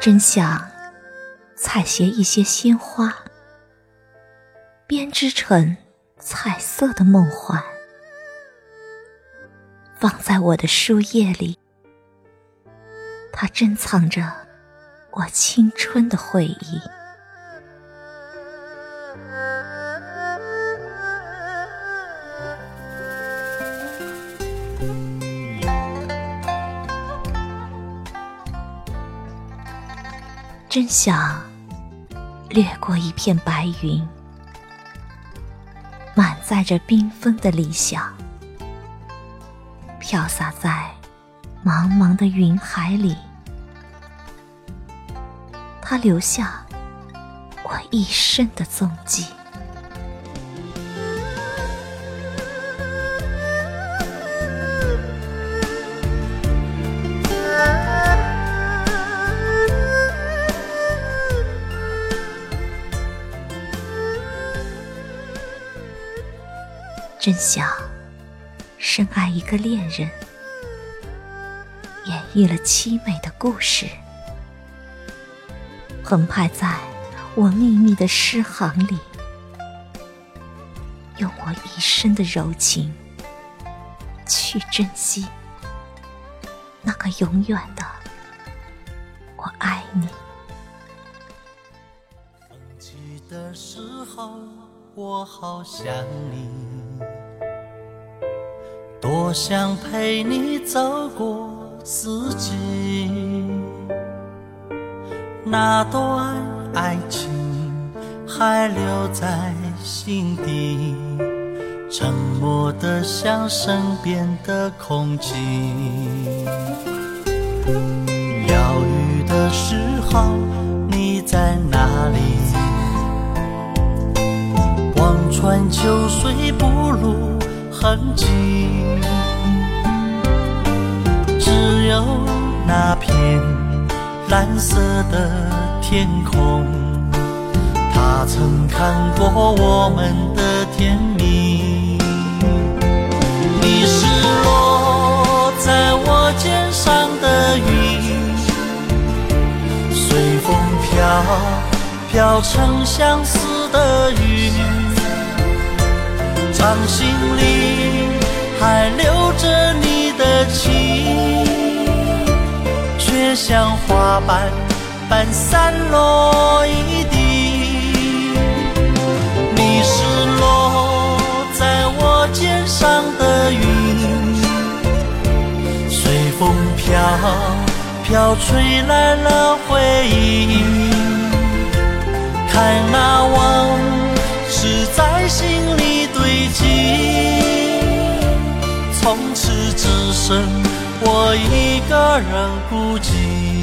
真想采撷一些鲜花编织成彩色的梦幻。放在我的书页里它珍藏着我青春的回忆。真想掠过一片白云，满载着缤纷的理想，飘洒在茫茫的云海里。它留下我一生的踪迹。真想深爱一个恋人，演绎了凄美的故事，澎湃在我秘密的诗行里，用我一生的柔情去珍惜那个永远的我爱你。风起的时候，我好想你。多想陪你走过四季，那段爱情还留在心底，沉默的像身边的空气。要雨的时候你在哪里？望穿秋水不露痕迹。只有那片蓝色的天空，他曾看过我们的甜蜜。你是落在我肩上的云，随风飘，飘成相思的雨，掌心里还留着你的情。却像花瓣般散落一地。你是落在我肩上的云，随风飘，飘吹来了回忆。我一个人孤寂。